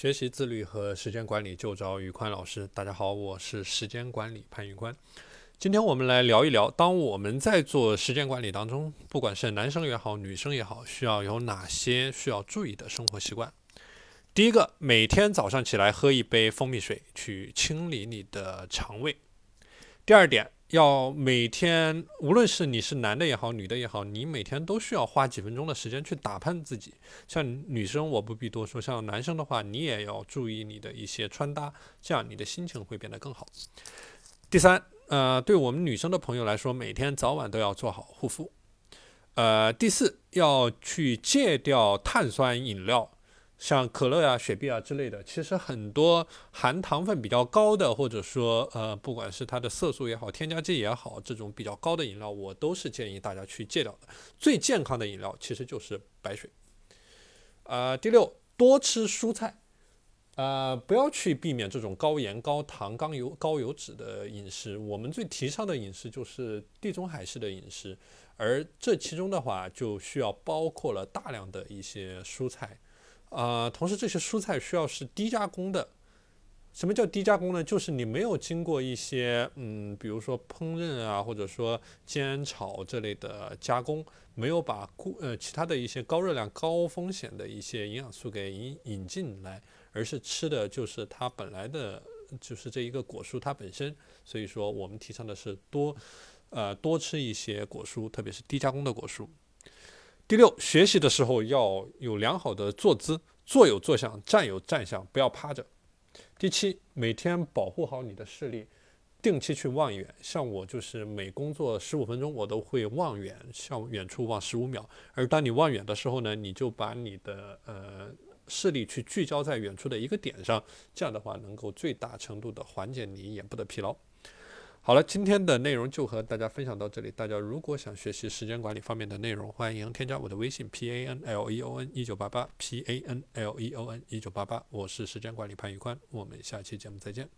学习自律和时间管理就找宇宽老师。大家好，我是时间管理潘宇宽。今天我们来聊一聊，当我们在做时间管理当中，不管是男生也好，女生也好，需要有哪些需要注意的生活习惯。第一个，每天早上起来喝一杯蜂蜜水，去清理你的肠胃。第二点。要每天，无论是你是男的也好，女的也好，你每天都需要花几分钟的时间去打扮自己。像女生，我不必多说；像男生的话，你也要注意你的一些穿搭，这样你的心情会变得更好。第三，呃，对我们女生的朋友来说，每天早晚都要做好护肤。呃，第四，要去戒掉碳酸饮料。像可乐呀、雪碧啊之类的，其实很多含糖分比较高的，或者说呃，不管是它的色素也好、添加剂也好，这种比较高的饮料，我都是建议大家去戒掉的。最健康的饮料其实就是白水。呃，第六，多吃蔬菜，呃，不要去避免这种高盐、高糖、高油、高油脂的饮食。我们最提倡的饮食就是地中海式的饮食，而这其中的话就需要包括了大量的一些蔬菜。啊，同时这些蔬菜需要是低加工的。什么叫低加工呢？就是你没有经过一些，嗯，比如说烹饪啊，或者说煎炒这类的加工，没有把固呃其他的一些高热量、高风险的一些营养素给引引进来，而是吃的就是它本来的，就是这一个果蔬它本身。所以说，我们提倡的是多，呃，多吃一些果蔬，特别是低加工的果蔬。第六，学习的时候要有良好的坐姿，坐有坐相，站有站相，不要趴着。第七，每天保护好你的视力，定期去望远。像我就是每工作十五分钟，我都会望远，向远处望十五秒。而当你望远的时候呢，你就把你的呃视力去聚焦在远处的一个点上，这样的话能够最大程度的缓解你眼部的疲劳。好了，今天的内容就和大家分享到这里。大家如果想学习时间管理方面的内容，欢迎添加我的微信 p a n l e o n 一九八八 p a n l e o n 一九八八，我是时间管理潘玉宽，我们下期节目再见。